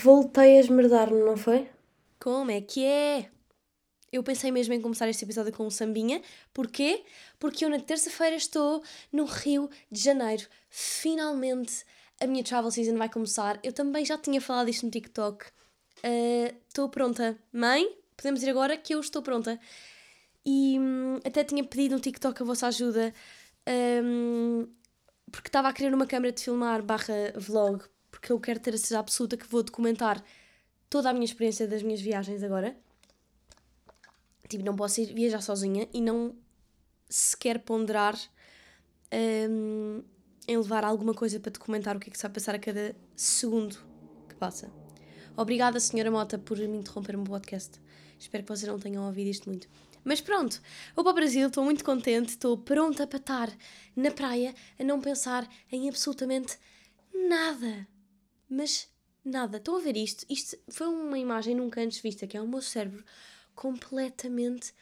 Voltei a esmerdar-me, não foi? Como é que é? Eu pensei mesmo em começar este episódio com um sambinha. Porquê? Porque eu na terça-feira estou no Rio de Janeiro. Finalmente a minha travel season vai começar. Eu também já tinha falado isto no TikTok. Ah, Estou uh, pronta. Mãe, podemos ir agora que eu estou pronta. E hum, até tinha pedido no TikTok a vossa ajuda. Um, porque estava a querer uma câmera de filmar barra vlog. Porque eu quero ter a certeza absoluta que vou documentar toda a minha experiência das minhas viagens agora. Tipo, não posso ir viajar sozinha e não sequer ponderar um, em levar alguma coisa para documentar o que é que está a passar a cada segundo que passa. Obrigada, Senhora Mota, por me interromper no podcast. Espero que vocês não tenham ouvido isto muito. Mas pronto, vou para o Brasil, estou muito contente, estou pronta para estar na praia a não pensar em absolutamente nada. Mas nada. Estão a ver isto? Isto foi uma imagem nunca antes vista, que é o meu cérebro completamente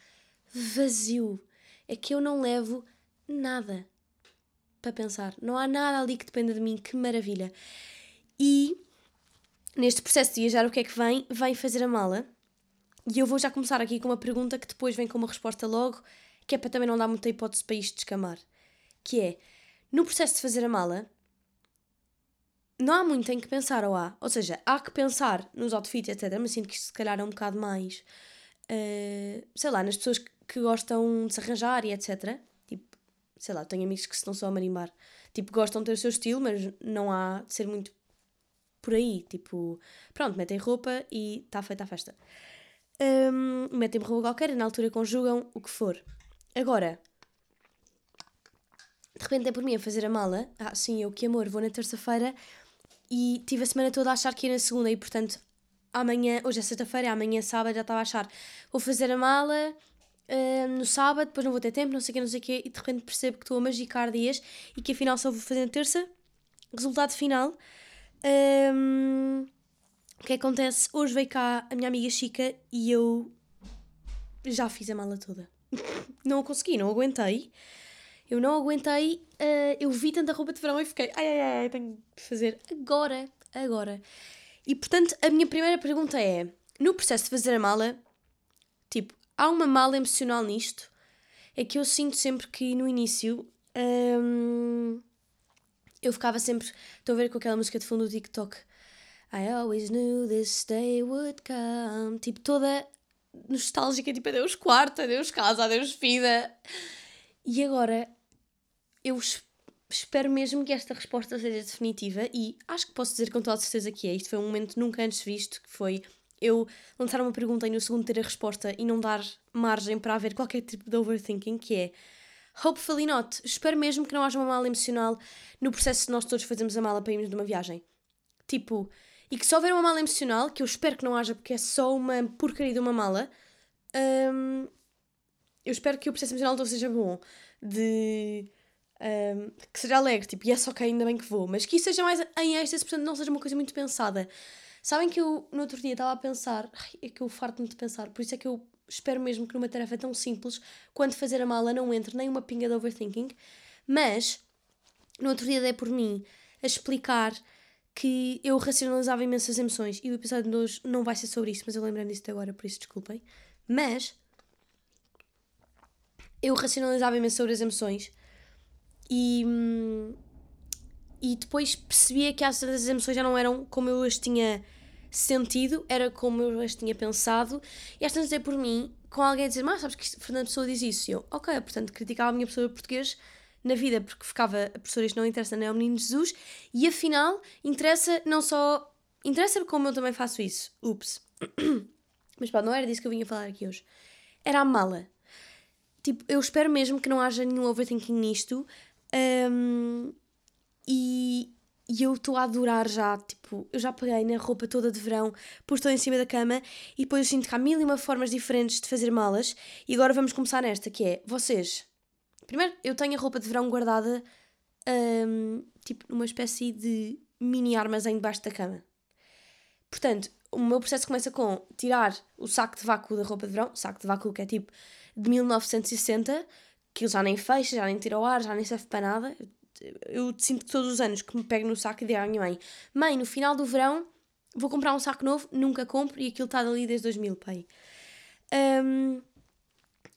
vazio. É que eu não levo nada para pensar. Não há nada ali que dependa de mim. Que maravilha. E neste processo de viajar, o que é que vem? Vem fazer a mala. E eu vou já começar aqui com uma pergunta que depois vem com uma resposta logo, que é para também não dar muita hipótese para isto descamar. Que é, no processo de fazer a mala, não há muito em que pensar, ou há? Ou seja, há que pensar nos outfits, etc. Mas sinto que isto se calhar é um bocado mais, uh, sei lá, nas pessoas que, que gostam de se arranjar e etc. Tipo, sei lá, tenho amigos que se estão só a marimbar. Tipo, gostam de ter o seu estilo, mas não há de ser muito por aí. Tipo, pronto, metem roupa e está feita a festa. Um, metem roupa qualquer e na altura conjugam o que for. Agora, de repente é por mim a fazer a mala. Ah, sim, eu que amor, vou na terça-feira e tive a semana toda a achar que ia na segunda e portanto amanhã, hoje é sexta-feira, amanhã sábado já estava a achar vou fazer a mala uh, no sábado, depois não vou ter tempo, não sei o que, não sei o que, e de repente percebo que estou a magicar dias e que afinal só vou fazer na terça. Resultado final. Um, o que acontece? Hoje veio cá a minha amiga Chica e eu já fiz a mala toda. não consegui, não aguentei. Eu não aguentei, uh, eu vi tanta roupa de verão e fiquei, ai ai ai, tenho que fazer agora, agora. E portanto, a minha primeira pergunta é: no processo de fazer a mala, tipo, há uma mala emocional nisto? É que eu sinto sempre que no início um, eu ficava sempre. Estou a ver com aquela música de fundo do TikTok. I always knew this day would come. Tipo, toda nostálgica, tipo, adeus quarto, adeus casa, adeus vida. E agora eu espero mesmo que esta resposta seja definitiva e acho que posso dizer com toda a certeza que é. Isto foi um momento nunca antes visto, que foi eu lançar uma pergunta e no segundo ter a resposta e não dar margem para haver qualquer tipo de overthinking, que é hopefully not. Espero mesmo que não haja uma mala emocional no processo de nós todos fazermos a mala para irmos de uma viagem. Tipo, e que se houver uma mala emocional, que eu espero que não haja porque é só uma porcaria de uma mala, hum, eu espero que o processo emocional não seja bom. De um, que seja alegre, tipo, yes, ok, ainda bem que vou, mas que isso seja mais em êxtase, portanto não seja uma coisa muito pensada. Sabem que eu no outro dia estava a pensar, é que eu farto-me de pensar, por isso é que eu espero mesmo que numa tarefa tão simples, quando fazer a mala, não entre nem uma pinga de overthinking, mas no outro dia dei por mim a explicar que eu racionalizava imensas emoções e o episódio de hoje não vai ser sobre isso, mas eu lembrei disso agora, por isso desculpem. Mas eu racionalizava imenso sobre as emoções e, e depois percebia que as emoções já não eram como eu as tinha sentido, era como eu as tinha pensado. E às vezes é por mim, com alguém a dizer, mas sabes que Fernanda Pessoa diz isso. E eu, ok, portanto, criticava a minha professora português na vida, porque ficava, a professora isto não interessa, não é o menino Jesus, e afinal, interessa não só. Interessa como eu também faço isso. Ups. Mas pá, não era disso que eu vinha falar aqui hoje. Era a mala. Tipo, eu espero mesmo que não haja nenhum overthinking nisto, um, e, e eu estou a adorar já, tipo, eu já peguei na roupa toda de verão, pus em cima da cama e depois eu sinto que há mil e uma formas diferentes de fazer malas. E agora vamos começar nesta, que é, vocês... Primeiro, eu tenho a roupa de verão guardada, um, tipo, numa espécie de mini armazém debaixo da cama. Portanto, o meu processo começa com tirar o saco de vácuo da roupa de verão, saco de vácuo que é tipo de 1960, aquilo já nem fecha, já nem tira o ar, já nem serve para nada. Eu sinto que todos os anos que me pego no saco e digo à minha mãe: Mãe, no final do verão vou comprar um saco novo, nunca compro e aquilo está ali desde 2000, pai. Um,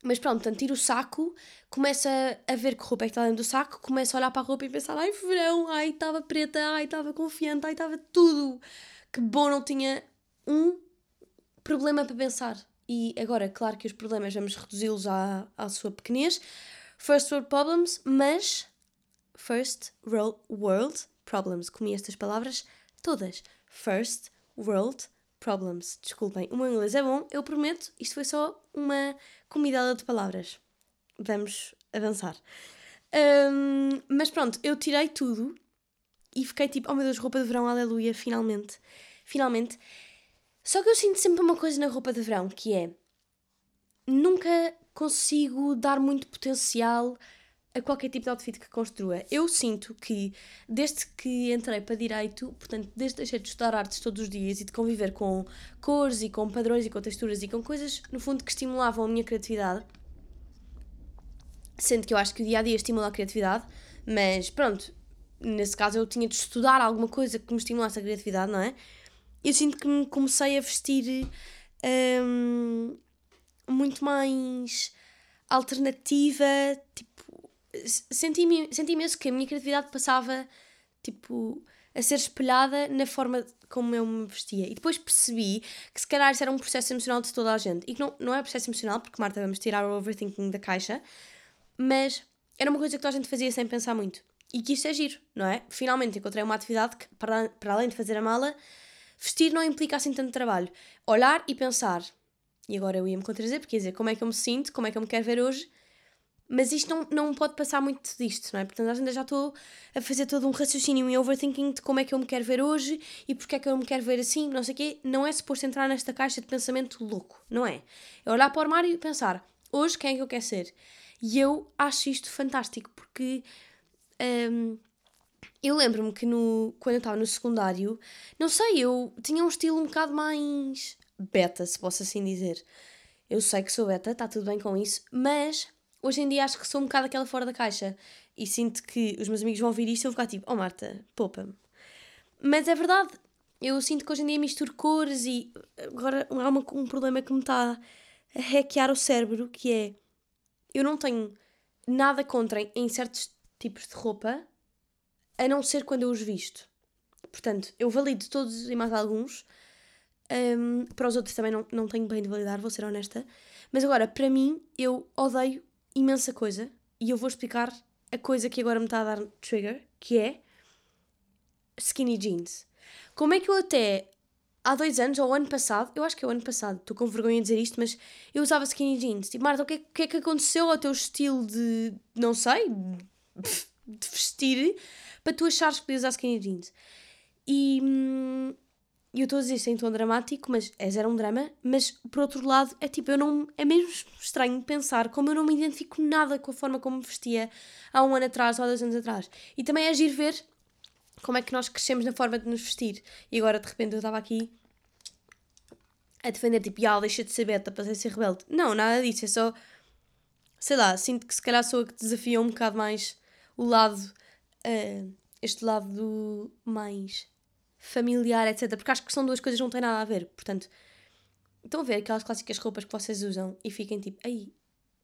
mas pronto, portanto, tiro o saco, começa a ver que roupa é que está dentro do saco, começa a olhar para a roupa e pensar, ai, verão, ai, estava preta, ai, estava confiante, ai, estava tudo. Que bom, não tinha um problema para pensar. E agora, claro que os problemas vamos reduzi-los à, à sua pequenez. First world problems, mas first world problems. Comi estas palavras todas. First world problems. Desculpem, o meu inglês é bom, eu prometo, isto foi só uma comidela de palavras. Vamos avançar. Um, mas pronto, eu tirei tudo e fiquei tipo, oh meu Deus, roupa de verão, aleluia, finalmente. Finalmente. Só que eu sinto sempre uma coisa na roupa de verão, que é nunca consigo dar muito potencial a qualquer tipo de outfit que construa. Eu sinto que, desde que entrei para Direito, portanto, desde que deixei de estudar artes todos os dias e de conviver com cores e com padrões e com texturas e com coisas, no fundo, que estimulavam a minha criatividade, sendo que eu acho que o dia a dia estimula a criatividade, mas pronto, nesse caso eu tinha de estudar alguma coisa que me estimulasse a criatividade, não é? Eu sinto que me comecei a vestir hum, muito mais alternativa, tipo senti-me senti imenso que a minha criatividade passava tipo a ser espelhada na forma como eu me vestia. E depois percebi que se calhar isso era um processo emocional de toda a gente. E que não, não é processo emocional, porque Marta, vamos tirar o overthinking da caixa, mas era uma coisa que toda a gente fazia sem pensar muito. E que isto é giro, não é? Finalmente encontrei uma atividade que, para, para além de fazer a mala, vestir não implica assim tanto trabalho. Olhar e pensar. E agora eu ia-me contradizer, porque ia dizer como é que eu me sinto, como é que eu me quero ver hoje, mas isto não, não pode passar muito disto, não é? Portanto, ainda já estou a fazer todo um raciocínio e overthinking de como é que eu me quero ver hoje e porque é que eu me quero ver assim, não sei o quê. Não é suposto entrar nesta caixa de pensamento louco, não é? É olhar para o armário e pensar, hoje quem é que eu quero ser? E eu acho isto fantástico, porque hum, eu lembro-me que no, quando eu estava no secundário, não sei, eu tinha um estilo um bocado mais beta, se posso assim dizer. Eu sei que sou beta, está tudo bem com isso, mas hoje em dia acho que sou um bocado aquela fora da caixa e sinto que os meus amigos vão ouvir isto e vão ficar tipo, oh Marta, poupa-me. Mas é verdade, eu sinto que hoje em dia misturo cores e agora há uma, um problema que me está a hackear o cérebro que é eu não tenho nada contra em certos tipos de roupa a não ser quando eu os visto. Portanto, eu valido todos e mais alguns. Um, para os outros também não, não tenho bem de validar, vou ser honesta. Mas agora, para mim, eu odeio imensa coisa e eu vou explicar a coisa que agora me está a dar trigger, que é skinny jeans. Como é que eu até há dois anos, ou ano passado, eu acho que é o ano passado, estou com vergonha de dizer isto, mas eu usava skinny jeans. Tipo, Marta, o que, é, o que é que aconteceu ao teu estilo de, não sei, de vestir para tu achares que podias usar skinny jeans? E, hum, eu estou a dizer sem tom dramático, mas é zero um drama, mas por outro lado é tipo, eu não. É mesmo estranho pensar como eu não me identifico nada com a forma como me vestia há um ano atrás ou há dois anos atrás. E também é agir ver como é que nós crescemos na forma de nos vestir. E agora de repente eu estava aqui a defender, tipo, ah, deixa de ser beta, para ser rebelde. Não, nada disso, é só. Sei lá, sinto que se calhar sou a que desafia um bocado mais o lado. Uh, este lado mais familiar, etc. Porque acho que são duas coisas que não têm nada a ver. Portanto, estão a ver aquelas clássicas roupas que vocês usam e fiquem tipo, aí,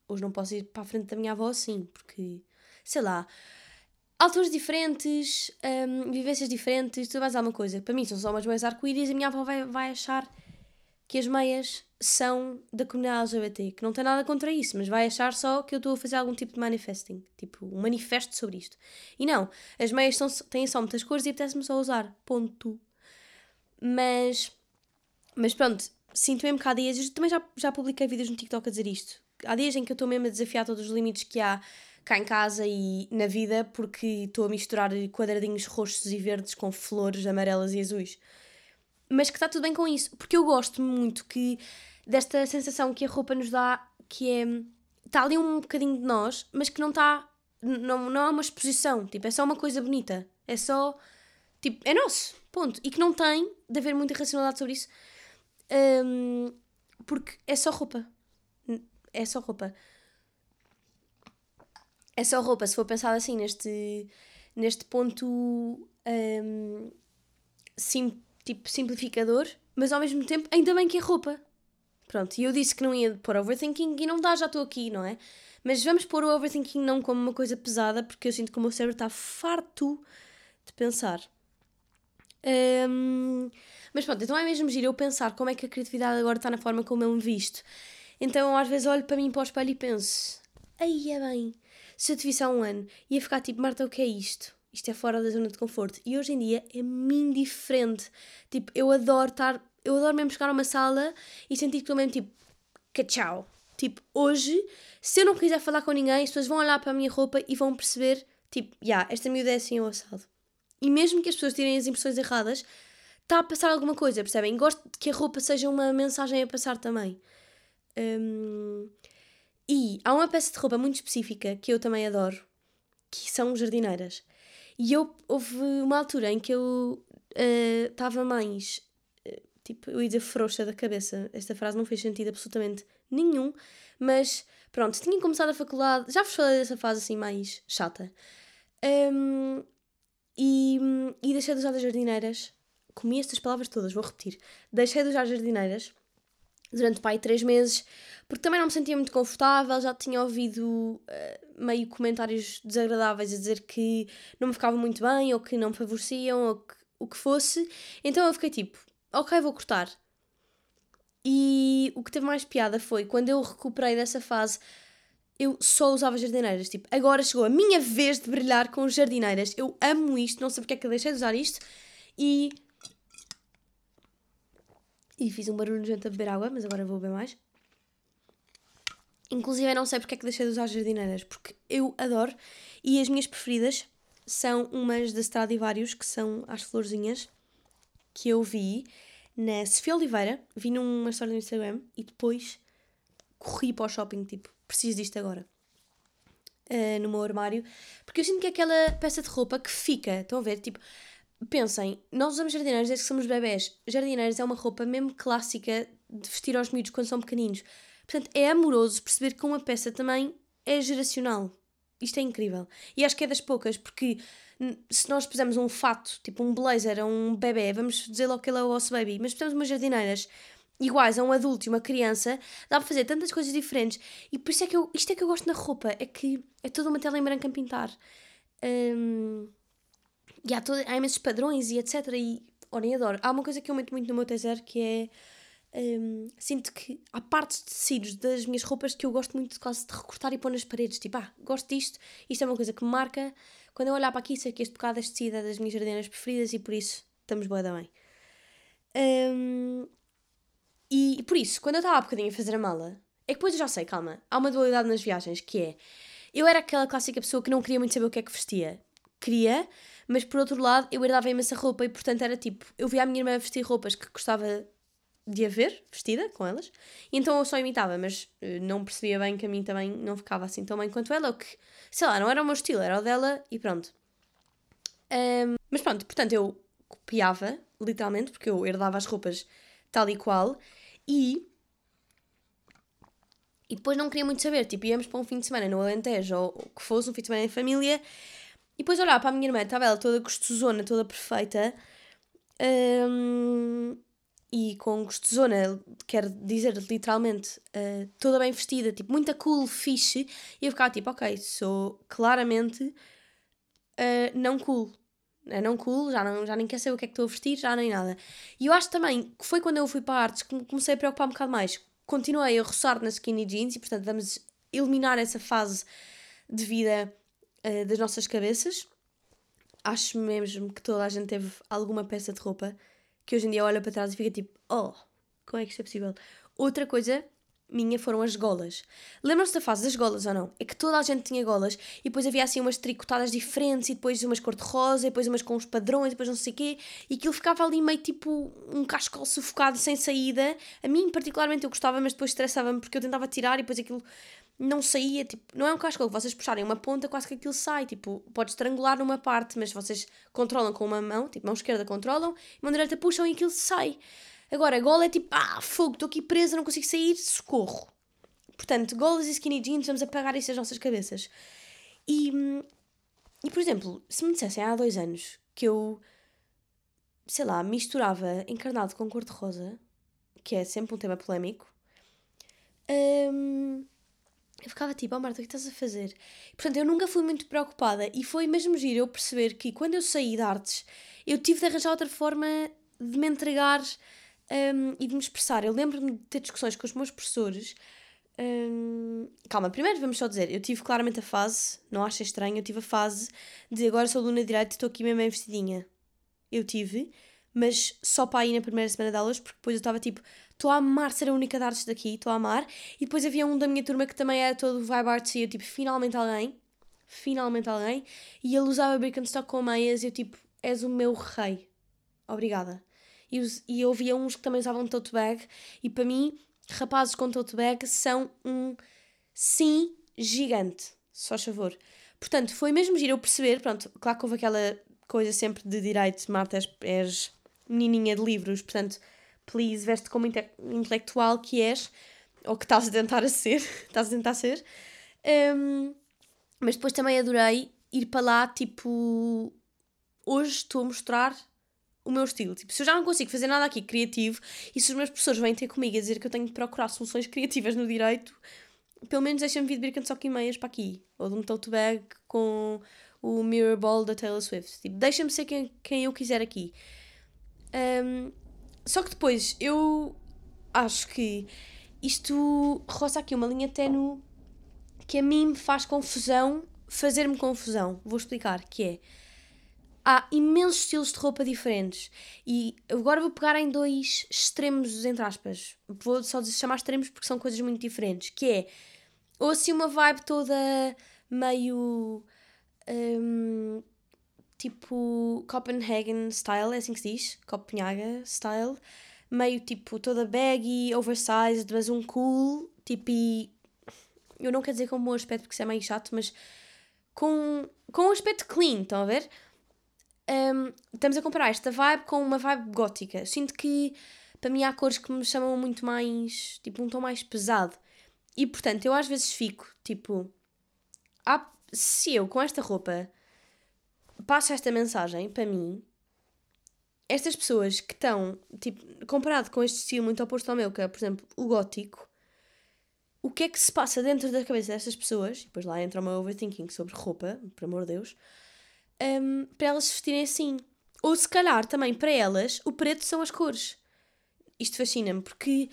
hoje não posso ir para a frente da minha avó assim, porque, sei lá, alturas diferentes, um, vivências diferentes, tudo mais alguma coisa. Para mim são só umas meias arco-íris e a minha avó vai, vai achar que as meias são da comunidade LGBT, que não tem nada contra isso, mas vai achar só que eu estou a fazer algum tipo de manifesting, tipo um manifesto sobre isto. E não, as meias são, têm só muitas cores e apetece-me só usar, ponto. Mas, mas pronto, sinto mesmo que há dias, também já, já publiquei vídeos no TikTok a dizer isto, há dias em que eu estou mesmo a desafiar todos os limites que há cá em casa e na vida, porque estou a misturar quadradinhos roxos e verdes com flores amarelas e azuis mas que está tudo bem com isso, porque eu gosto muito que desta sensação que a roupa nos dá, que é está ali um bocadinho de nós, mas que não está não, não é uma exposição, tipo, é só uma coisa bonita, é só tipo, é nosso, ponto, e que não tem de haver muita racionalidade sobre isso, um, porque é só roupa, é só roupa. É só roupa, se for pensado assim, neste, neste ponto um, sim, tipo, simplificador, mas ao mesmo tempo, ainda bem que é roupa. Pronto, e eu disse que não ia pôr overthinking e não dá, já estou aqui, não é? Mas vamos pôr o overthinking não como uma coisa pesada, porque eu sinto que o meu cérebro está farto de pensar. Um, mas pronto, então é mesmo giro eu pensar como é que a criatividade agora está na forma como eu me visto. Então às vezes olho para mim para o espelho e penso: aí é bem, se eu te visse há um ano, ia ficar tipo, Marta, o que é isto? Isto é fora da zona de conforto. E hoje em dia é-me indiferente. Tipo, eu adoro estar, eu adoro mesmo chegar a uma sala e sentir que estou mesmo tipo, que tchau. Tipo, hoje, se eu não quiser falar com ninguém, as pessoas vão olhar para a minha roupa e vão perceber, tipo, já, yeah, esta miúda é assim ou assado. E mesmo que as pessoas tirem as impressões erradas, está a passar alguma coisa, percebem? Gosto de que a roupa seja uma mensagem a passar também. Um, e há uma peça de roupa muito específica que eu também adoro, que são jardineiras. E eu houve uma altura em que eu estava uh, mais uh, tipo, eu ia dizer frouxa da cabeça. Esta frase não fez sentido absolutamente nenhum, mas pronto, tinha começado a faculdade, já vos falei dessa fase assim mais chata. Um, e, e deixei de usar as jardineiras. Comi estas palavras todas, vou repetir. Deixei de usar as jardineiras durante pai três meses, porque também não me sentia muito confortável, já tinha ouvido uh, meio comentários desagradáveis a dizer que não me ficava muito bem, ou que não me favoreciam, ou que, o que fosse. Então eu fiquei tipo, ok, vou cortar. E o que teve mais piada foi quando eu recuperei dessa fase, eu só usava jardineiras. Tipo, agora chegou a minha vez de brilhar com jardineiras. Eu amo isto, não sei porque é que eu deixei de usar isto. E. E fiz um barulho nojento a beber água, mas agora vou beber mais. Inclusive, eu não sei porque é que deixei de usar jardineiras, porque eu adoro. E as minhas preferidas são umas da Stradivarius, que são as florzinhas, que eu vi na Sofia Oliveira, vi numa história no Instagram e depois corri para o shopping, tipo, preciso disto agora. Uh, no meu armário, porque eu sinto que é aquela peça de roupa que fica, estão a ver? Tipo, pensem, nós usamos jardineiros desde que somos bebés. Jardineiros é uma roupa mesmo clássica de vestir aos miúdos quando são pequeninos. Portanto, é amoroso perceber que uma peça também é geracional. Isto é incrível. E acho que é das poucas, porque se nós pusermos um fato, tipo um blazer a um bebê, vamos dizer logo que ele é o nosso baby, mas pusermos umas jardineiras iguais a um adulto e uma criança, dá para fazer tantas coisas diferentes. E por isso é que eu, isto é que eu gosto na roupa, é que é toda uma tela em branco a pintar. Um, e há, todo, há imensos padrões e etc. E, olhem, adoro. Há uma coisa que eu meto muito no meu taser que é. Um, sinto que há partes de tecidos das minhas roupas que eu gosto muito de quase de recortar e pôr nas paredes. Tipo, ah, gosto disto, isto é uma coisa que me marca. Quando eu olhar para aqui, sei que este bocado tecido é das minhas jardineiras preferidas e por isso estamos boa da bem. Um, e por isso, quando eu estava há bocadinho a fazer a mala, é que depois eu já sei, calma, há uma dualidade nas viagens que é. Eu era aquela clássica pessoa que não queria muito saber o que é que vestia. Queria, mas por outro lado eu herdava imensa roupa e portanto era tipo, eu via a minha irmã vestir roupas que gostava de a ver, vestida com elas, então eu só imitava, mas uh, não percebia bem que a mim também não ficava assim tão bem quanto ela, ou que, sei lá, não era o meu estilo, era o dela e pronto. Um, mas pronto, portanto eu copiava, literalmente, porque eu herdava as roupas tal e qual, e. E depois não queria muito saber, tipo, íamos para um fim de semana no Alentejo, ou que fosse um fim de semana em família, e depois olhava para a minha irmã, estava ela toda gostosona, toda perfeita, um, e com gostosona, quer dizer literalmente, uh, toda bem vestida, tipo, muita cool, fixe, e eu ficava tipo, ok, sou claramente uh, não cool, é não cool, já, não, já nem quer saber o que é que estou a vestir, já nem nada. E eu acho também que foi quando eu fui para artes que comecei a preocupar um bocado mais. Continuei a roçar nas skinny jeans e, portanto, vamos eliminar essa fase de vida uh, das nossas cabeças. Acho mesmo que toda a gente teve alguma peça de roupa que hoje em dia olha para trás e fica tipo, oh, como é que isto é possível? Outra coisa minha foram as golas. Lembram-se da fase das golas ou não? É que toda a gente tinha golas e depois havia assim umas tricotadas diferentes e depois umas cor-de-rosa e depois umas com os padrões e depois não sei o quê e aquilo ficava ali meio tipo um cascol sufocado sem saída. A mim particularmente eu gostava, mas depois estressava-me porque eu tentava tirar e depois aquilo não saía, tipo, não é um cascol, vocês puxarem uma ponta quase que aquilo sai, tipo, pode estrangular numa parte, mas vocês controlam com uma mão, tipo, mão esquerda controlam, mão direita puxam e aquilo sai. Agora, gola é tipo, ah, fogo, estou aqui presa, não consigo sair, socorro. Portanto, golas e skinny jeans, vamos apagar isso das nossas cabeças. E, e, por exemplo, se me dissessem há dois anos que eu sei lá, misturava encarnado com cor-de-rosa, que é sempre um tema polémico, hum, eu ficava tipo, oh Marta, o que estás a fazer? Portanto, eu nunca fui muito preocupada e foi mesmo giro eu perceber que quando eu saí de artes, eu tive de arranjar outra forma de me entregar um, e de me expressar. Eu lembro-me de ter discussões com os meus professores. Um, calma, primeiro vamos só dizer, eu tive claramente a fase, não acho estranho, eu tive a fase de agora sou aluna de direito e estou aqui mesmo bem vestidinha. Eu tive, mas só para ir na primeira semana de aulas, porque depois eu estava tipo, estou a amar ser a única de artes daqui, estou a amar. E depois havia um da minha turma que também era todo vibe arts e eu tipo, finalmente alguém, finalmente alguém. E ele usava Birkenstock com meias e eu tipo, és o meu rei. Obrigada. E, e eu via uns que também usavam tote bag e para mim, rapazes com tote bag são um sim gigante. Só favor. Portanto, foi mesmo giro eu perceber, pronto, claro que houve aquela coisa sempre de direito, Marta, és, és menininha de livros, portanto, please, veste como inte intelectual que és, ou que estás a tentar a ser, estás a tentar ser. Um, mas depois também adorei ir para lá, tipo, hoje estou a mostrar o meu estilo. Tipo, se eu já não consigo fazer nada aqui criativo e se os meus professores vêm ter comigo a dizer que eu tenho de procurar soluções criativas no direito, pelo menos deixa-me vir de Birkenstock e meias para aqui. Ou de um tote bag com o Mirror Ball da Taylor Swift. Tipo, deixa-me ser quem, quem eu quiser aqui. Um, só que depois eu acho que isto roça aqui uma linha ténue que a mim me faz confusão, fazer-me confusão. Vou explicar, que é há imensos estilos de roupa diferentes e agora vou pegar em dois extremos, entre aspas. Vou só chamar extremos porque são coisas muito diferentes, que é ou assim uma vibe toda meio tipo Copenhagen style, é assim que se diz? Copenhaga style, meio tipo toda baggy, oversized, mas um cool, tipo e eu não quero dizer com um bom aspecto porque isso é meio chato, mas com, com um aspecto clean, estão a ver? Um, estamos a comparar esta vibe com uma vibe gótica. Sinto que para mim há cores que me chamam muito mais, tipo, um tom mais pesado. E portanto, eu às vezes fico, tipo, ah, se eu com esta roupa passo esta mensagem para mim, estas pessoas que estão, tipo, comparado com este estilo muito oposto ao meu, que é, por exemplo, o gótico, o que é que se passa dentro da cabeça destas pessoas? Depois lá entra o meu overthinking sobre roupa, por amor de Deus um, para elas se vestirem assim. Ou se calhar também para elas o preto são as cores. Isto fascina-me porque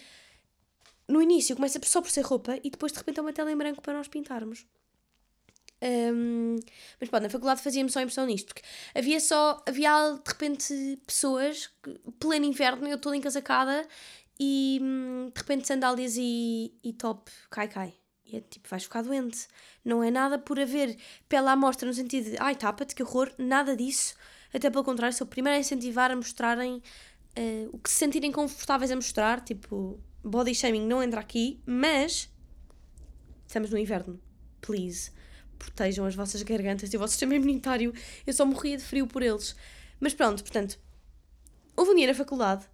no início começa só por ser roupa e depois de repente é uma tela em branco para nós pintarmos. Um, mas pronto, na faculdade fazia-me só impressão nisto, porque havia só, havia de repente pessoas, pleno inverno, eu toda encasacada e hum, de repente sandálias e, e top cai cai. E é tipo, vais ficar doente. Não é nada por haver pela amostra no sentido de ai, tapa-te, que horror, nada disso. Até pelo contrário, sou o primeiro a incentivar a mostrarem uh, o que se sentirem confortáveis a mostrar. Tipo, body shaming não entra aqui, mas estamos no inverno. Please, protejam as vossas gargantas e o vosso sistema imunitário. Eu só morria de frio por eles. Mas pronto, portanto, houve um dia na faculdade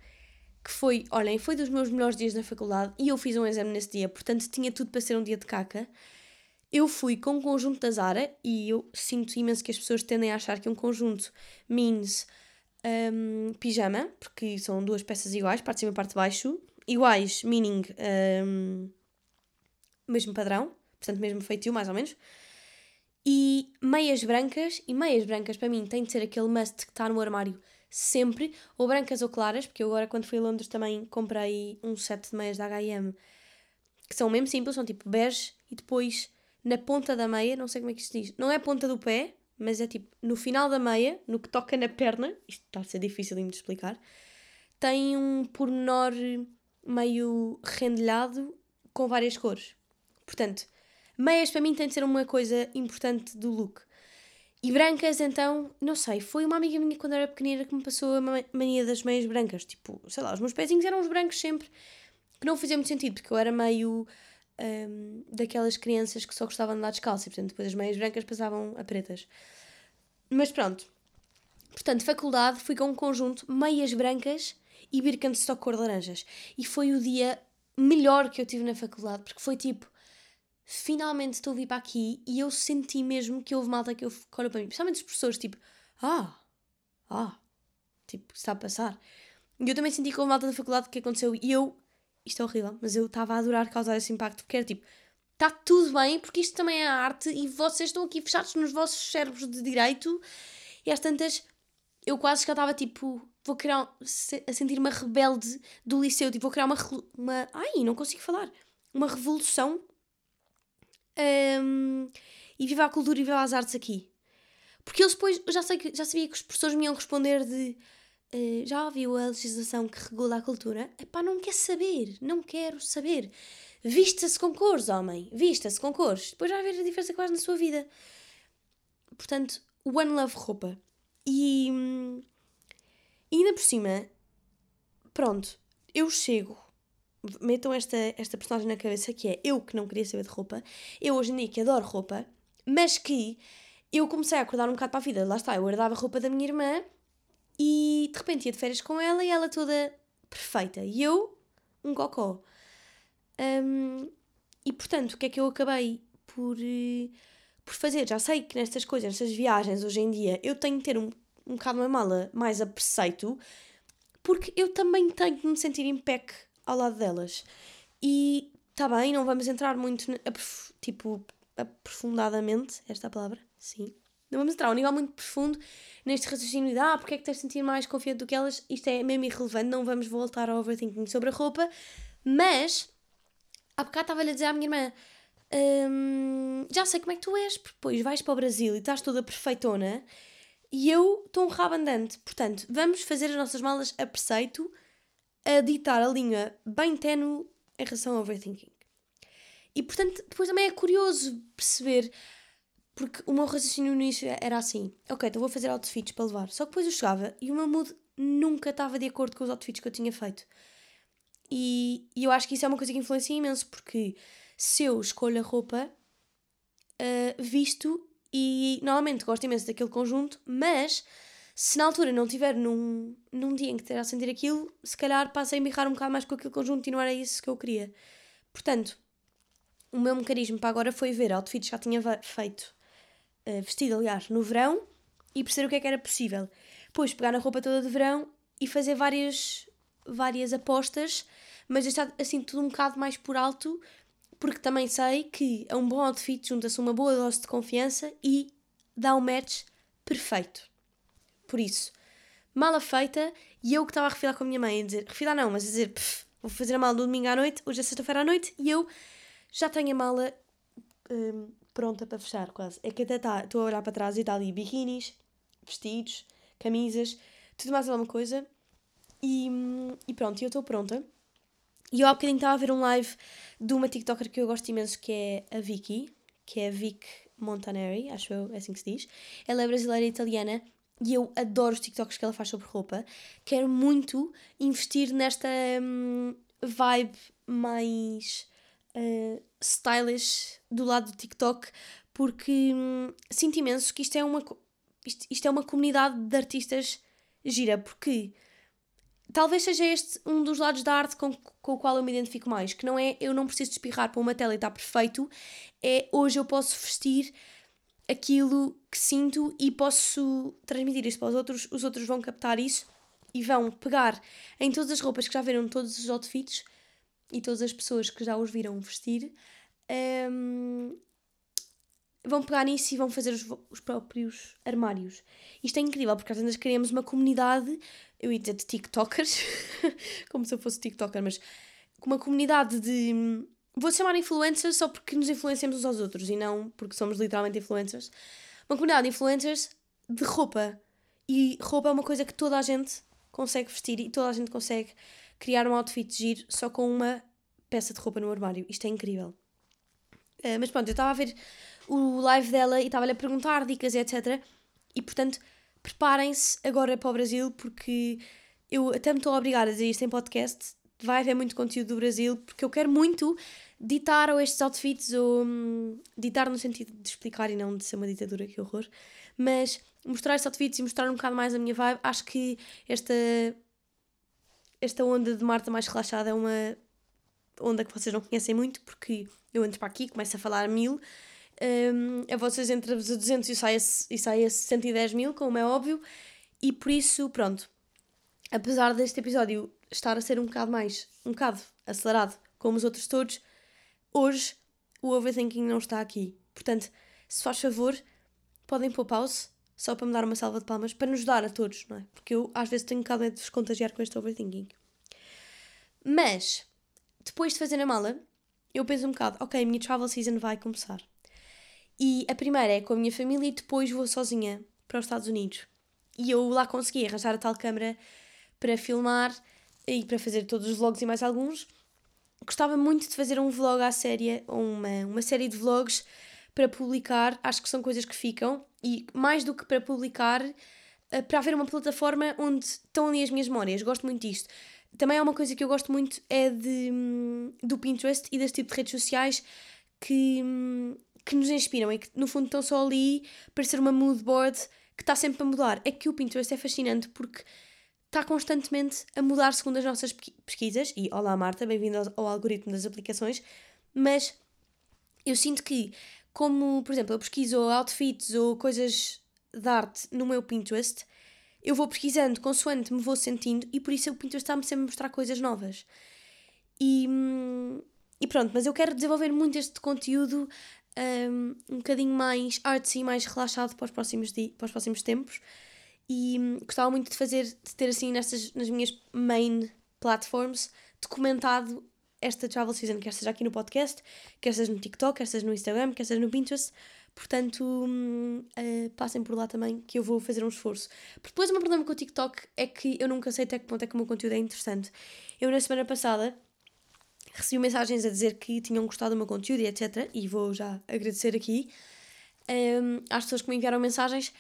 que foi, olhem, foi dos meus melhores dias na faculdade e eu fiz um exame nesse dia, portanto tinha tudo para ser um dia de caca. Eu fui com um conjunto da Zara e eu sinto imenso que as pessoas tendem a achar que um conjunto means um, pijama, porque são duas peças iguais, parte de cima e parte de baixo, iguais, meaning um, mesmo padrão, portanto mesmo feitio mais ou menos, e meias brancas, e meias brancas para mim tem de ser aquele must que está no armário sempre, ou brancas ou claras, porque eu agora quando fui a Londres também comprei um set de meias da H&M que são mesmo simples, são tipo bege e depois na ponta da meia, não sei como é que isto diz, não é a ponta do pé, mas é tipo no final da meia, no que toca na perna, isto está a ser difícil de me explicar, tem um pormenor meio rendilhado com várias cores. Portanto, meias para mim tem de ser uma coisa importante do look. E brancas, então, não sei, foi uma amiga minha quando era pequenina que me passou a mania das meias brancas. Tipo, sei lá, os meus pezinhos eram os brancos sempre, que não fazia muito sentido, porque eu era meio um, daquelas crianças que só gostavam de andar descalço, e portanto depois as meias brancas passavam a pretas. Mas pronto. Portanto, faculdade, fui com um conjunto, meias brancas e Birkenstock cor laranjas. E foi o dia melhor que eu tive na faculdade, porque foi tipo finalmente estou a vir para aqui e eu senti mesmo que houve malta que eu olhou para mim, principalmente os professores, tipo, ah, ah, tipo, está a passar. E eu também senti com a malta da faculdade que aconteceu e eu, isto é horrível, mas eu estava a adorar causar esse impacto, porque era tipo, está tudo bem, porque isto também é arte e vocês estão aqui fechados nos vossos cérebros de direito e às tantas eu quase já estava tipo, vou criar, a sentir uma rebelde do liceu, tipo, vou criar uma, uma ai, não consigo falar, uma revolução um, e viva a cultura e viva as artes aqui. Porque eles depois, já, sei que, já sabia que os professores me iam responder de uh, já viu a legislação que regula a cultura? Epá, não quer saber, não quero saber. Vista-se com cores, homem, vista-se com cores. Depois vai haver a diferença que na sua vida. Portanto, One Love Roupa. E, e ainda por cima, pronto, eu chego, metam esta, esta personagem na cabeça que é eu que não queria saber de roupa, eu hoje em dia que adoro roupa, mas que eu comecei a acordar um bocado para a vida. Lá está, eu guardava a roupa da minha irmã e de repente ia de férias com ela e ela toda perfeita. E eu, um cocó. Um, e portanto, o que é que eu acabei por, uh, por fazer? Já sei que nestas coisas, nestas viagens hoje em dia, eu tenho que ter um, um bocado uma mala mais a preceito, porque eu também tenho que me sentir em pec ao lado delas. E está bem, não vamos entrar muito, tipo, aprofundadamente, esta é a palavra, sim. Não vamos entrar a um nível muito profundo neste raciocínio de ah, porque é que tens de sentir mais confiante do que elas? Isto é mesmo irrelevante, não vamos voltar ao overthinking sobre a roupa, mas há bocado estava-lhe a dizer à minha irmã hum, já sei como é que tu és, depois vais para o Brasil e estás toda perfeitona e eu estou um rabo andante. Portanto, vamos fazer as nossas malas a preceito, a ditar a linha bem tenue em relação ao overthinking. E portanto, depois também é curioso perceber, porque o meu raciocínio no início era assim: ok, então vou fazer outfits para levar. Só que depois eu chegava e o meu mood nunca estava de acordo com os outfits que eu tinha feito. E, e eu acho que isso é uma coisa que influencia imenso, porque se eu escolho a roupa, uh, visto e normalmente gosto imenso daquele conjunto, mas se na altura não tiver num, num dia em que esteja a sentir aquilo, se calhar passei a embirrar um bocado mais com aquele conjunto e não era isso que eu queria. Portanto, o meu mecanismo para agora foi ver outfits que já tinha feito, uh, vestido aliás, no verão e perceber o que é que era possível. Depois pegar na roupa toda de verão e fazer várias, várias apostas, mas deixar assim tudo um bocado mais por alto, porque também sei que a um bom outfit junta-se uma boa dose de confiança e dá um match perfeito. Por isso, mala feita, e eu que estava a refilar com a minha mãe, a dizer, refilar não, mas a dizer, vou fazer a mala do domingo à noite, hoje é sexta-feira à noite, e eu já tenho a mala hum, pronta para fechar, quase. É que até está, estou a olhar para trás e está ali biquinis, vestidos, camisas, tudo mais alguma coisa. E, e pronto, eu estou pronta. E eu há bocadinho estava a ver um live de uma TikToker que eu gosto imenso, que é a Vicky, que é a Vic Montaneri, acho eu, é assim que se diz. Ela é brasileira e italiana e eu adoro os TikToks que ela faz sobre roupa. Quero muito investir nesta hum, vibe mais uh, stylish do lado do TikTok, porque hum, sinto imenso que isto é uma isto, isto é uma comunidade de artistas gira, porque talvez seja este um dos lados da arte com, com o qual eu me identifico mais, que não é eu não preciso espirrar para uma tela e está perfeito, é hoje eu posso vestir aquilo que sinto e posso transmitir isso para os outros, os outros vão captar isso e vão pegar em todas as roupas que já viram todos os outfits e todas as pessoas que já os viram vestir um, vão pegar nisso e vão fazer os, os, próprios armários. Isto é incrível, porque às vezes criamos uma comunidade, eu ia dizer de TikTokers, como se eu fosse TikToker, mas uma comunidade de. Vou chamar influencers só porque nos influenciamos uns aos outros e não porque somos literalmente influencers. Uma comunidade de influencers de roupa. E roupa é uma coisa que toda a gente consegue vestir e toda a gente consegue criar um outfit giro só com uma peça de roupa no armário. Isto é incrível. Uh, mas pronto, eu estava a ver o live dela e estava-lhe a perguntar dicas, etc. E portanto, preparem-se agora para o Brasil, porque eu até me estou a obrigar a dizer isto em podcast. Vai haver muito conteúdo do Brasil, porque eu quero muito ditar ou estes outfits, ou hum, ditar no sentido de explicar e não de ser uma ditadura, que horror. Mas mostrar estes outfits e mostrar um bocado mais a minha vibe, acho que esta esta onda de Marta mais relaxada é uma onda que vocês não conhecem muito, porque eu entro para aqui, começo a falar mil, um, a vocês entre-vos a 200 e sai a, e sai a 110 mil, como é óbvio, e por isso, pronto, apesar deste episódio estar a ser um bocado mais, um bocado acelerado, como os outros todos, hoje o overthinking não está aqui. Portanto, se faz favor, podem pôr pause, só para me dar uma salva de palmas, para nos dar a todos, não é? Porque eu às vezes tenho um bocado de vos contagiar com este overthinking. Mas, depois de fazer a mala, eu penso um bocado, ok, a minha travel season vai começar. E a primeira é com a minha família e depois vou sozinha para os Estados Unidos. E eu lá consegui arranjar a tal câmera para filmar e para fazer todos os vlogs e mais alguns. Gostava muito de fazer um vlog à série, uma, uma série de vlogs para publicar. Acho que são coisas que ficam. E mais do que para publicar, eh, para haver uma plataforma onde estão ali as minhas memórias. Gosto muito disto. Também é uma coisa que eu gosto muito é de, hum, do Pinterest e deste tipo de redes sociais que, hum, que nos inspiram e que no fundo estão só ali para ser uma mood board que está sempre a mudar. É que o Pinterest é fascinante porque está constantemente a mudar segundo as nossas pesquisas. E olá Marta, bem-vindo ao, algoritmo das aplicações. Mas eu sinto que, como por exemplo, eu pesquiso outfits ou coisas de arte no meu Pinterest, eu vou pesquisando consoante me vou sentindo e por isso o Pinterest está-me sempre a mostrar coisas novas. E, e pronto, mas eu quero desenvolver muito este conteúdo um, um bocadinho mais artsy, mais relaxado para os próximos, para os próximos tempos. E gostava muito de fazer, de ter assim nestas, nas minhas main platforms, documentado esta travel season, quer seja aqui no podcast, quer seja no TikTok, quer seja no Instagram, quer seja no Pinterest. Portanto, uh, passem por lá também, que eu vou fazer um esforço. Porque depois o meu problema com o TikTok é que eu nunca sei até que ponto é que o meu conteúdo é interessante. Eu, na semana passada, recebi mensagens a dizer que tinham gostado do meu conteúdo e etc. E vou já agradecer aqui um, às pessoas que me enviaram mensagens.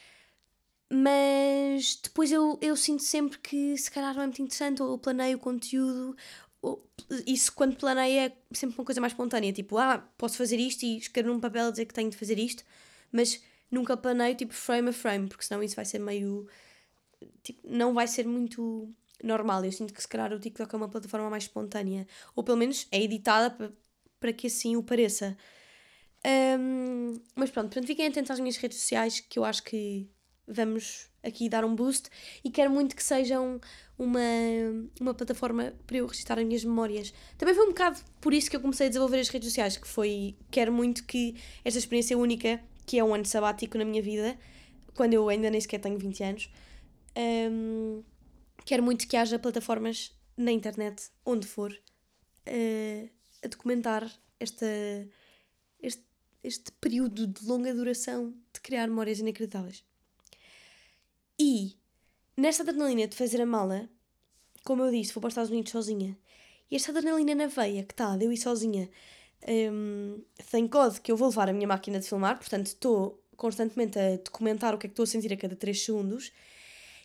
Mas depois eu, eu sinto sempre que se calhar não é muito interessante, ou eu planeio o conteúdo, ou, isso quando planeio é sempre uma coisa mais espontânea, tipo, ah, posso fazer isto e escrever num papel dizer que tenho de fazer isto, mas nunca planeio tipo frame a frame, porque senão isso vai ser meio. Tipo, não vai ser muito normal. Eu sinto que se calhar o TikTok é uma plataforma mais espontânea. Ou pelo menos é editada para, para que assim o pareça. Um, mas pronto, portanto, fiquem atentos às minhas redes sociais que eu acho que vamos aqui dar um boost e quero muito que sejam uma, uma plataforma para eu registrar as minhas memórias. Também foi um bocado por isso que eu comecei a desenvolver as redes sociais, que foi, quero muito que esta experiência única, que é um ano sabático na minha vida, quando eu ainda nem sequer tenho 20 anos, um, quero muito que haja plataformas na internet, onde for, uh, a documentar esta, este, este período de longa duração de criar memórias inacreditáveis. E nesta adrenalina de fazer a mala, como eu disse, vou para os Estados Unidos sozinha. E esta adrenalina na veia que está de eu ir sozinha, um, tem code que eu vou levar a minha máquina de filmar, portanto estou constantemente a documentar o que é que estou a sentir a cada 3 segundos.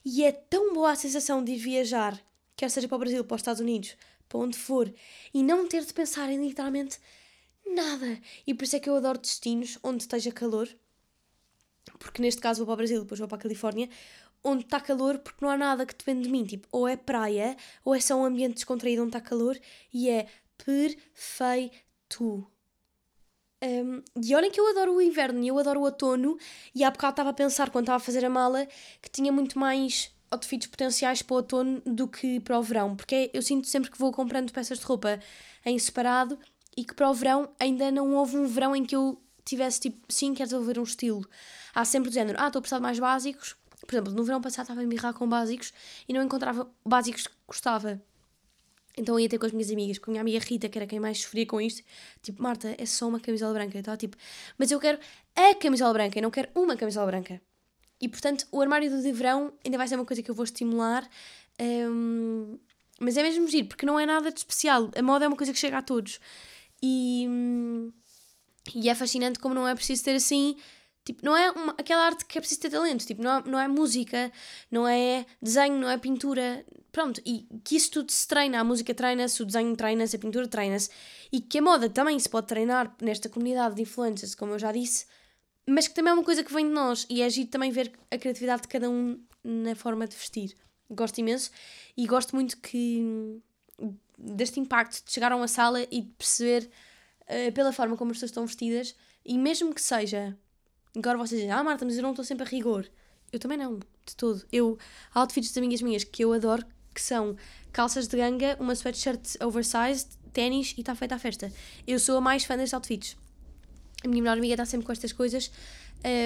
E é tão boa a sensação de ir viajar, quer seja para o Brasil, para os Estados Unidos, para onde for, e não ter de pensar em literalmente nada. E por isso é que eu adoro destinos onde esteja calor, porque neste caso vou para o Brasil, depois vou para a Califórnia, onde está calor porque não há nada que depende de mim. Tipo, ou é praia, ou é só um ambiente descontraído onde está calor, e é perfeito. Um, e olhem que eu adoro o inverno e eu adoro o outono, e há bocado estava a pensar, quando estava a fazer a mala, que tinha muito mais outfits potenciais para o outono do que para o verão, porque eu sinto sempre que vou comprando peças de roupa em separado e que para o verão ainda não houve um verão em que eu tivesse tipo, sim, quero desenvolver um estilo. Há sempre do género, ah, estou a precisar de mais básicos. Por exemplo, no verão passado estava a mirrar com básicos e não encontrava básicos que gostava. Então ia ter com as minhas amigas, com a minha amiga Rita, que era quem mais sofria com isto. Tipo, Marta, é só uma camisola branca. Estava tipo, mas eu quero a camisola branca, eu não quero uma camisola branca. E portanto, o armário do de verão ainda vai ser uma coisa que eu vou estimular. Um, mas é mesmo giro, porque não é nada de especial. A moda é uma coisa que chega a todos. E, e é fascinante como não é preciso ter assim Tipo, não é uma, aquela arte que é preciso ter talento, tipo, não é, não é música, não é desenho, não é pintura. Pronto, e que isso tudo se treina, a música treina-se, o desenho treina-se, a pintura treina-se, e que a moda também se pode treinar nesta comunidade de influencers, como eu já disse, mas que também é uma coisa que vem de nós, e é agir também ver a criatividade de cada um na forma de vestir. Gosto imenso, e gosto muito que deste impacto de chegar a uma sala e de perceber uh, pela forma como as pessoas estão vestidas, e mesmo que seja Agora vocês dizem, ah Marta, mas eu não estou sempre a rigor. Eu também não, de todo. Eu, outfits de amigas minhas que eu adoro, que são calças de ganga, uma sweatshirt oversized, ténis e está feita a festa. Eu sou a mais fã destes outfits. A minha melhor amiga está sempre com estas coisas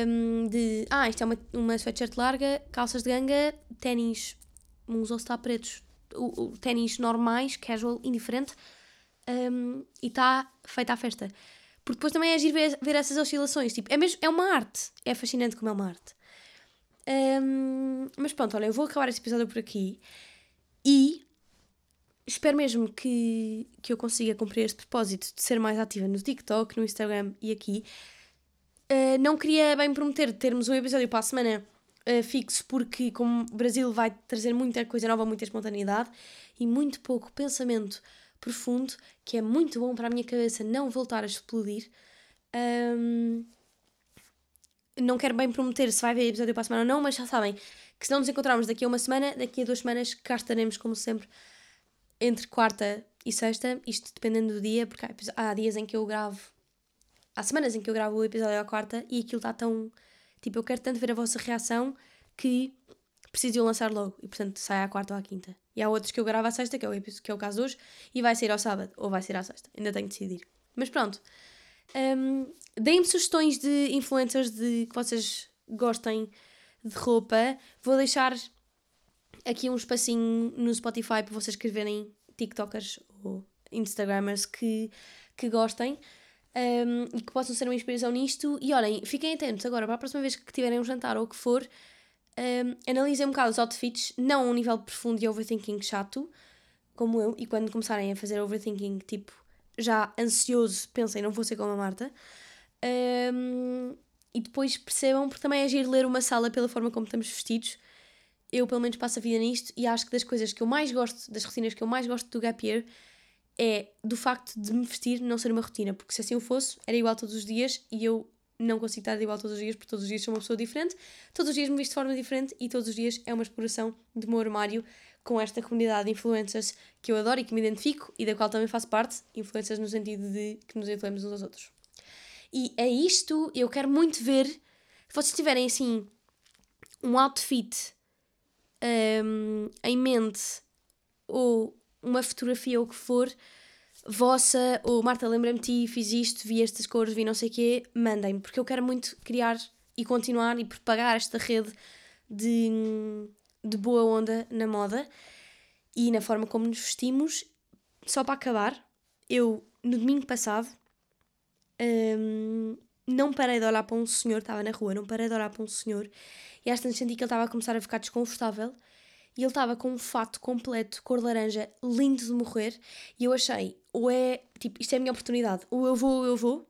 um, de, ah, isto é uma, uma sweatshirt larga, calças de ganga, ténis, uns all pretos, ténis normais, casual, indiferente, um, e está feita a festa. Porque depois também é agir ver, ver essas oscilações. Tipo, é, mesmo, é uma arte. É fascinante como é uma arte. Um, mas pronto, olha, eu vou acabar este episódio por aqui. E espero mesmo que, que eu consiga cumprir este propósito de ser mais ativa no TikTok, no Instagram e aqui. Uh, não queria bem prometer termos um episódio para a semana uh, fixo, porque como o Brasil vai trazer muita coisa nova, muita espontaneidade e muito pouco pensamento profundo, que é muito bom para a minha cabeça não voltar a explodir. Um, não quero bem prometer se vai haver episódio para a semana ou não, mas já sabem que se não nos encontrarmos daqui a uma semana, daqui a duas semanas cá estaremos, como sempre, entre quarta e sexta, isto dependendo do dia, porque há, dias em que eu gravo, há semanas em que eu gravo o episódio à quarta e aquilo está tão. Tipo, eu quero tanto ver a vossa reação que preciso lançar logo e, portanto, sai à quarta ou à quinta. E há outros que eu gravo à sexta, que é o, que é o caso de hoje, e vai ser ao sábado ou vai ser à sexta. Ainda tenho de decidir. Mas pronto. Um, Deem-me sugestões de influencers de, que vocês gostem de roupa. Vou deixar aqui um espacinho no Spotify para vocês escreverem TikTokers ou Instagramers que, que gostem um, e que possam ser uma inspiração nisto. E olhem, fiquem atentos agora para a próxima vez que tiverem um jantar ou o que for. Um, analisem um bocado os outfits, não a um nível profundo de overthinking chato, como eu, e quando começarem a fazer overthinking, tipo, já ansioso, pensem, não vou ser como a Marta. Um, e depois percebam, porque também é agir ler uma sala pela forma como estamos vestidos. Eu, pelo menos, passo a vida nisto e acho que das coisas que eu mais gosto, das rotinas que eu mais gosto do Gap Year, é do facto de me vestir não ser uma rotina, porque se assim eu fosse, era igual todos os dias e eu não consigo estar igual todos os dias, porque todos os dias sou uma pessoa diferente, todos os dias me visto de forma diferente e todos os dias é uma exploração do meu armário com esta comunidade de influencers que eu adoro e que me identifico e da qual também faço parte, influencers no sentido de que nos influenciamos uns aos outros. E é isto, eu quero muito ver. Se vocês tiverem assim um outfit um, em mente ou uma fotografia ou o que for, vossa, ou Marta, lembra-me ti, fiz isto, vi estas cores, vi não sei o quê, mandem-me, porque eu quero muito criar e continuar e propagar esta rede de, de boa onda na moda e na forma como nos vestimos. Só para acabar, eu no domingo passado um, não parei de olhar para um senhor, estava na rua, não parei de olhar para um senhor e às tantas senti que ele estava a começar a ficar desconfortável e ele estava com um fato completo, cor laranja, lindo de morrer e eu achei, ou é, tipo, isto é a minha oportunidade, ou eu vou ou eu vou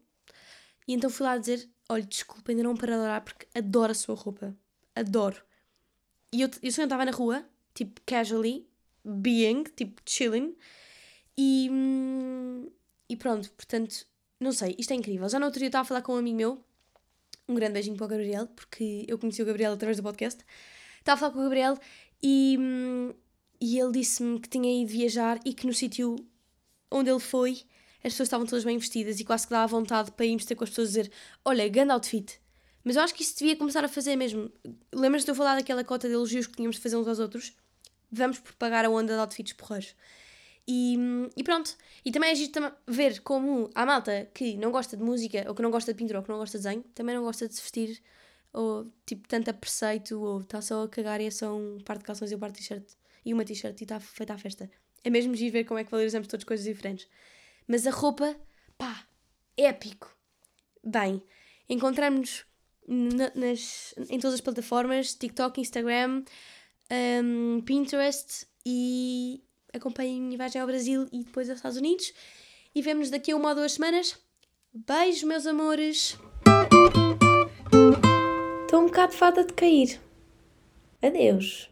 e então fui lá dizer, olha, desculpa, ainda não parei de olhar porque adoro a sua roupa, adoro. E eu, eu só estava na rua, tipo, casually, being, tipo, chilling e, hum, e pronto, portanto não sei, isto é incrível. Já no outro dia estava a falar com um amigo meu, um grande beijinho para o Gabriel, porque eu conheci o Gabriel através do podcast. Estava a falar com o Gabriel e, hum, e ele disse-me que tinha ido viajar e que no sítio onde ele foi as pessoas estavam todas bem vestidas e quase que dava vontade para irmos ter com as pessoas dizer: Olha, grande outfit. Mas eu acho que isso devia começar a fazer mesmo. Lembras-te de eu falar daquela cota de elogios que tínhamos de fazer uns aos outros? Vamos propagar a onda de outfits porreiros. E, e pronto. E também é giro ver como a malta que não gosta de música, ou que não gosta de pintura, ou que não gosta de desenho, também não gosta de se vestir, ou tipo, tanto a preceito, ou está só a cagar e é só um par de calções e um par de t-shirt, e uma t-shirt e está feita a festa. É mesmo giro ver como é que valorizamos todas coisas diferentes. Mas a roupa, pá, épico. Bem, encontramos-nos nas, em todas as plataformas: TikTok, Instagram, um, Pinterest e acompanhem a minha viagem ao Brasil e depois aos Estados Unidos. E vemos daqui a uma ou duas semanas. Beijo, meus amores! Estou um bocado fada de cair. Adeus!